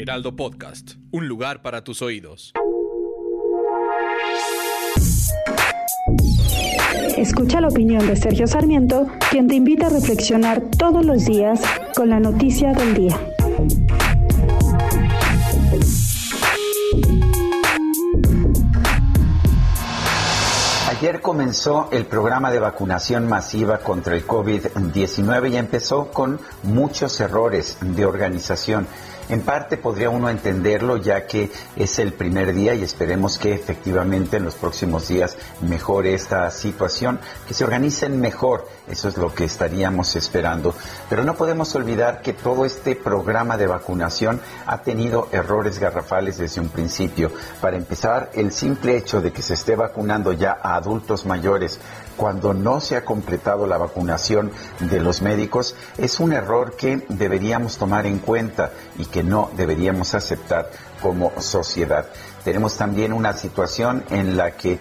Heraldo Podcast, un lugar para tus oídos. Escucha la opinión de Sergio Sarmiento, quien te invita a reflexionar todos los días con la noticia del día. Ayer comenzó el programa de vacunación masiva contra el COVID-19 y empezó con muchos errores de organización. En parte podría uno entenderlo ya que es el primer día y esperemos que efectivamente en los próximos días mejore esta situación, que se organicen mejor, eso es lo que estaríamos esperando. Pero no podemos olvidar que todo este programa de vacunación ha tenido errores garrafales desde un principio. Para empezar, el simple hecho de que se esté vacunando ya a adultos mayores cuando no se ha completado la vacunación de los médicos es un error que deberíamos tomar en cuenta y que no deberíamos aceptar como sociedad. Tenemos también una situación en la que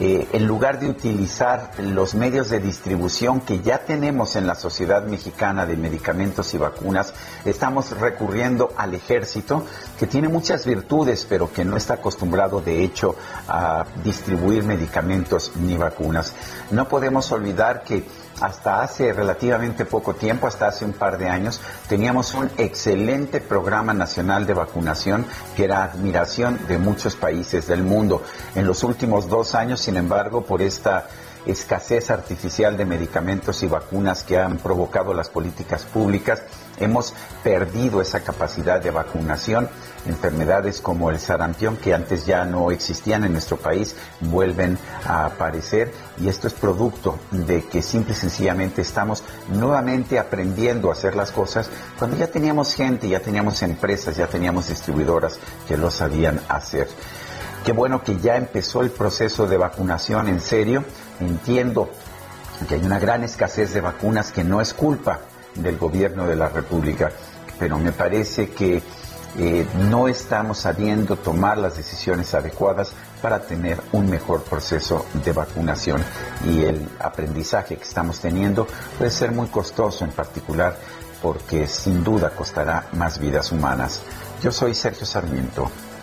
eh, en lugar de utilizar los medios de distribución que ya tenemos en la sociedad mexicana de medicamentos y vacunas, estamos recurriendo al ejército, que tiene muchas virtudes, pero que no está acostumbrado de hecho a distribuir medicamentos ni vacunas. No podemos olvidar que hasta hace relativamente poco tiempo, hasta hace un par de años, teníamos un excelente programa nacional de vacunación que era admiración de muchos países del mundo. En los últimos dos años, sin embargo, por esta escasez artificial de medicamentos y vacunas que han provocado las políticas públicas, hemos perdido esa capacidad de vacunación. Enfermedades como el sarampión, que antes ya no existían en nuestro país, vuelven a aparecer y esto es producto de que simple y sencillamente estamos nuevamente aprendiendo a hacer las cosas cuando ya teníamos gente, ya teníamos empresas, ya teníamos distribuidoras que lo sabían hacer. Qué bueno que ya empezó el proceso de vacunación en serio. Entiendo que hay una gran escasez de vacunas que no es culpa del gobierno de la República, pero me parece que eh, no estamos sabiendo tomar las decisiones adecuadas para tener un mejor proceso de vacunación y el aprendizaje que estamos teniendo puede ser muy costoso en particular porque sin duda costará más vidas humanas. Yo soy Sergio Sarmiento